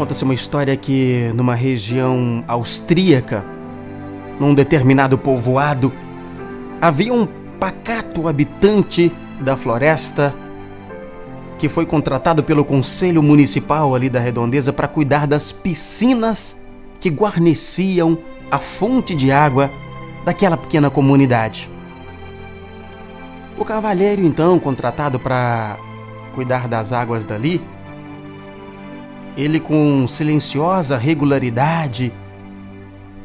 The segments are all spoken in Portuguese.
Conta-se uma história que numa região austríaca, num determinado povoado, havia um pacato habitante da floresta que foi contratado pelo conselho municipal ali da redondeza para cuidar das piscinas que guarneciam a fonte de água daquela pequena comunidade. O cavalheiro, então, contratado para cuidar das águas dali, ele com silenciosa regularidade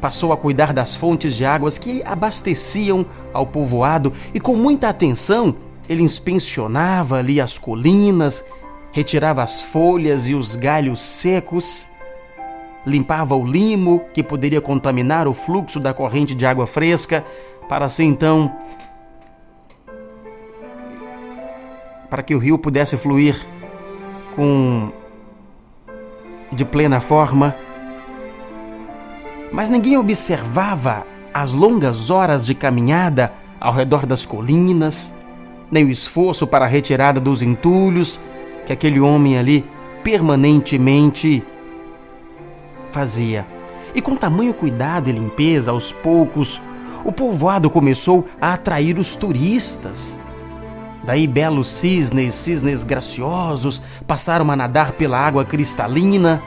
passou a cuidar das fontes de águas que abasteciam ao povoado e com muita atenção ele inspecionava ali as colinas, retirava as folhas e os galhos secos, limpava o limo que poderia contaminar o fluxo da corrente de água fresca, para assim então para que o rio pudesse fluir com de plena forma. Mas ninguém observava as longas horas de caminhada ao redor das colinas, nem o esforço para a retirada dos entulhos que aquele homem ali permanentemente fazia. E com tamanho cuidado e limpeza, aos poucos, o povoado começou a atrair os turistas. Daí belos cisnes, cisnes graciosos, passaram a nadar pela água cristalina.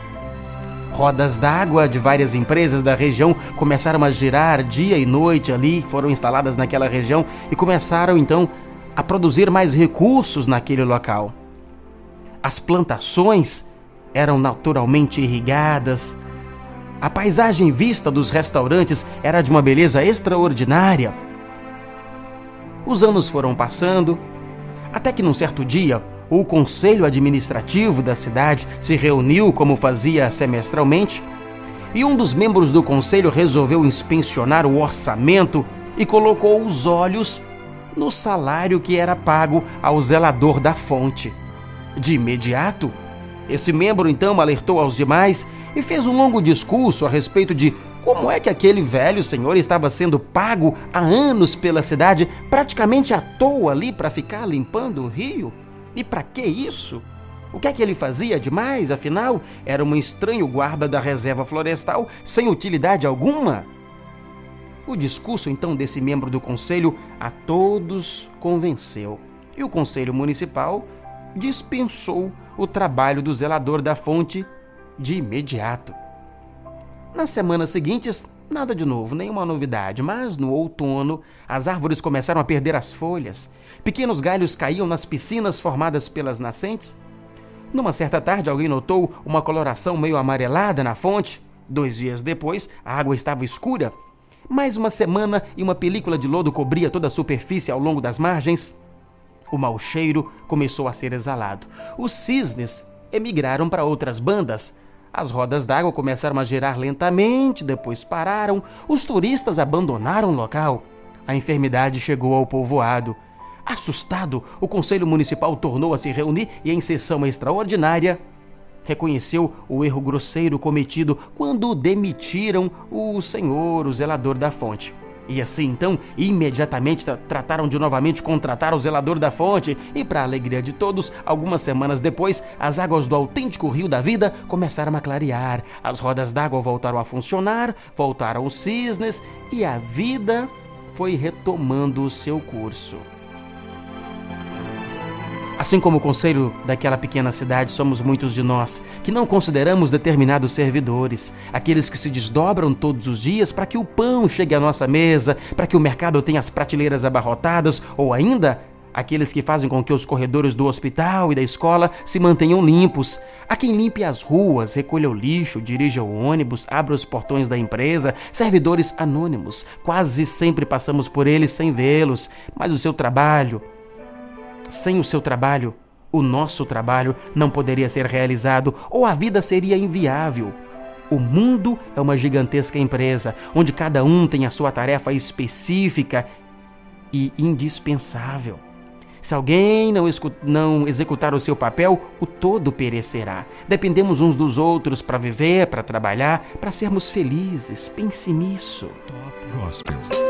Rodas d'água de várias empresas da região começaram a girar dia e noite ali, foram instaladas naquela região e começaram então a produzir mais recursos naquele local. As plantações eram naturalmente irrigadas. A paisagem vista dos restaurantes era de uma beleza extraordinária. Os anos foram passando, até que num certo dia, o conselho administrativo da cidade se reuniu como fazia semestralmente, e um dos membros do conselho resolveu inspecionar o orçamento e colocou os olhos no salário que era pago ao zelador da fonte. De imediato, esse membro então alertou aos demais e fez um longo discurso a respeito de como é que aquele velho senhor estava sendo pago há anos pela cidade, praticamente à toa ali para ficar limpando o rio? E para que isso? O que é que ele fazia demais, afinal? Era um estranho guarda da reserva florestal sem utilidade alguma? O discurso então desse membro do conselho a todos convenceu, e o conselho municipal dispensou o trabalho do zelador da fonte de imediato. Nas semanas seguintes, nada de novo, nenhuma novidade, mas no outono, as árvores começaram a perder as folhas. Pequenos galhos caíam nas piscinas formadas pelas nascentes. Numa certa tarde, alguém notou uma coloração meio amarelada na fonte. Dois dias depois, a água estava escura mais uma semana e uma película de lodo cobria toda a superfície ao longo das margens. O mau cheiro começou a ser exalado. Os cisnes emigraram para outras bandas. As rodas d'água começaram a girar lentamente, depois pararam. Os turistas abandonaram o local. A enfermidade chegou ao povoado. Assustado, o Conselho Municipal tornou a se reunir e, em sessão extraordinária, reconheceu o erro grosseiro cometido quando demitiram o senhor, o zelador da fonte. E assim então, imediatamente tra trataram de novamente contratar o zelador da fonte, e para alegria de todos, algumas semanas depois, as águas do autêntico rio da vida começaram a clarear, as rodas d'água voltaram a funcionar, voltaram os cisnes e a vida foi retomando o seu curso. Assim como o conselho daquela pequena cidade, somos muitos de nós que não consideramos determinados servidores, aqueles que se desdobram todos os dias para que o pão chegue à nossa mesa, para que o mercado tenha as prateleiras abarrotadas, ou ainda aqueles que fazem com que os corredores do hospital e da escola se mantenham limpos, a quem limpe as ruas, recolha o lixo, dirija o ônibus, abra os portões da empresa, servidores anônimos. Quase sempre passamos por eles sem vê-los, mas o seu trabalho, sem o seu trabalho, o nosso trabalho não poderia ser realizado ou a vida seria inviável. O mundo é uma gigantesca empresa onde cada um tem a sua tarefa específica e indispensável. Se alguém não, não, executar o seu papel, o todo perecerá. Dependemos uns dos outros para viver, para trabalhar, para sermos felizes. Pense nisso. Top Gospel.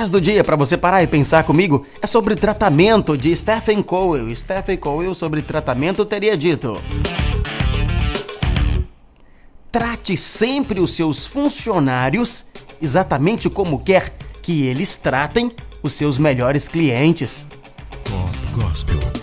Frase do dia para você parar e pensar comigo é sobre tratamento de Stephen Cowell. Stephen Cowell sobre tratamento teria dito: Trate sempre os seus funcionários exatamente como quer que eles tratem os seus melhores clientes. Pop Gospel.